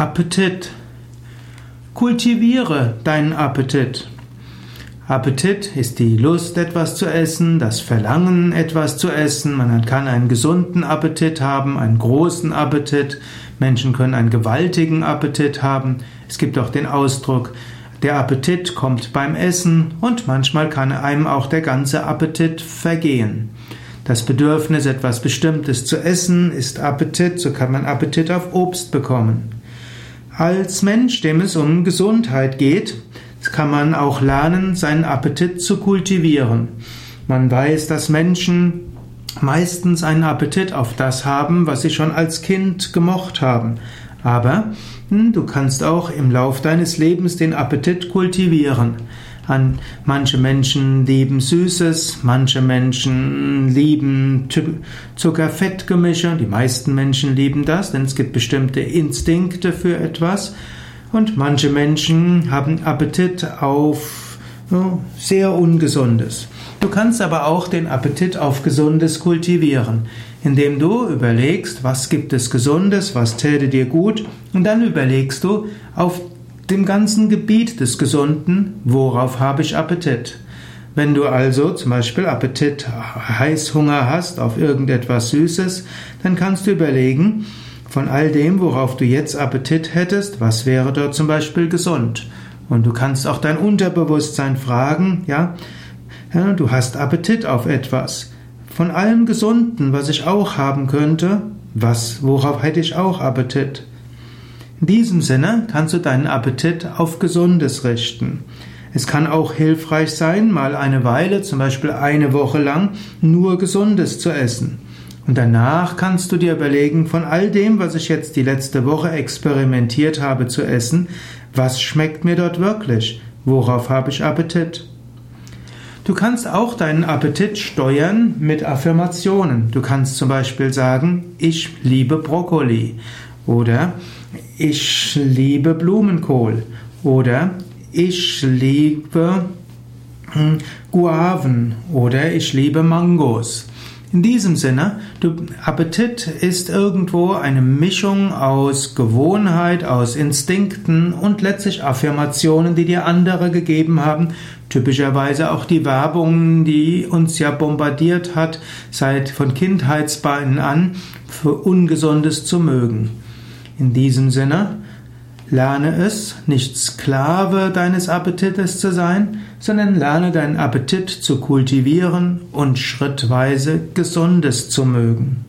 Appetit. Kultiviere deinen Appetit. Appetit ist die Lust, etwas zu essen, das Verlangen, etwas zu essen. Man kann einen gesunden Appetit haben, einen großen Appetit. Menschen können einen gewaltigen Appetit haben. Es gibt auch den Ausdruck, der Appetit kommt beim Essen und manchmal kann einem auch der ganze Appetit vergehen. Das Bedürfnis, etwas Bestimmtes zu essen, ist Appetit, so kann man Appetit auf Obst bekommen. Als Mensch, dem es um Gesundheit geht, kann man auch lernen, seinen Appetit zu kultivieren. Man weiß, dass Menschen meistens einen Appetit auf das haben, was sie schon als Kind gemocht haben. Aber hm, du kannst auch im Lauf deines Lebens den Appetit kultivieren. An manche Menschen lieben Süßes, manche Menschen lieben Zucker-Fett-Gemische. Die meisten Menschen lieben das, denn es gibt bestimmte Instinkte für etwas. Und manche Menschen haben Appetit auf ja, sehr Ungesundes. Du kannst aber auch den Appetit auf Gesundes kultivieren, indem du überlegst, was gibt es Gesundes, was täte dir gut, und dann überlegst du auf dem ganzen Gebiet des Gesunden, worauf habe ich Appetit? Wenn du also zum Beispiel Appetit, Heißhunger hast auf irgendetwas Süßes, dann kannst du überlegen, von all dem, worauf du jetzt Appetit hättest, was wäre dort zum Beispiel gesund? Und du kannst auch dein Unterbewusstsein fragen, ja, du hast Appetit auf etwas. Von allem Gesunden, was ich auch haben könnte, was, worauf hätte ich auch Appetit? In diesem Sinne kannst du deinen Appetit auf Gesundes richten. Es kann auch hilfreich sein, mal eine Weile, zum Beispiel eine Woche lang, nur Gesundes zu essen. Und danach kannst du dir überlegen, von all dem, was ich jetzt die letzte Woche experimentiert habe zu essen, was schmeckt mir dort wirklich? Worauf habe ich Appetit? Du kannst auch deinen Appetit steuern mit Affirmationen. Du kannst zum Beispiel sagen, ich liebe Brokkoli oder ich liebe Blumenkohl oder ich liebe hm, Guaven oder ich liebe Mangos. In diesem Sinne, Appetit ist irgendwo eine Mischung aus Gewohnheit, aus Instinkten und letztlich Affirmationen, die dir andere gegeben haben. Typischerweise auch die Werbung, die uns ja bombardiert hat, seit von Kindheitsbeinen an, für Ungesundes zu mögen. In diesem Sinne, lerne es, nicht Sklave deines Appetites zu sein, sondern lerne deinen Appetit zu kultivieren und schrittweise Gesundes zu mögen.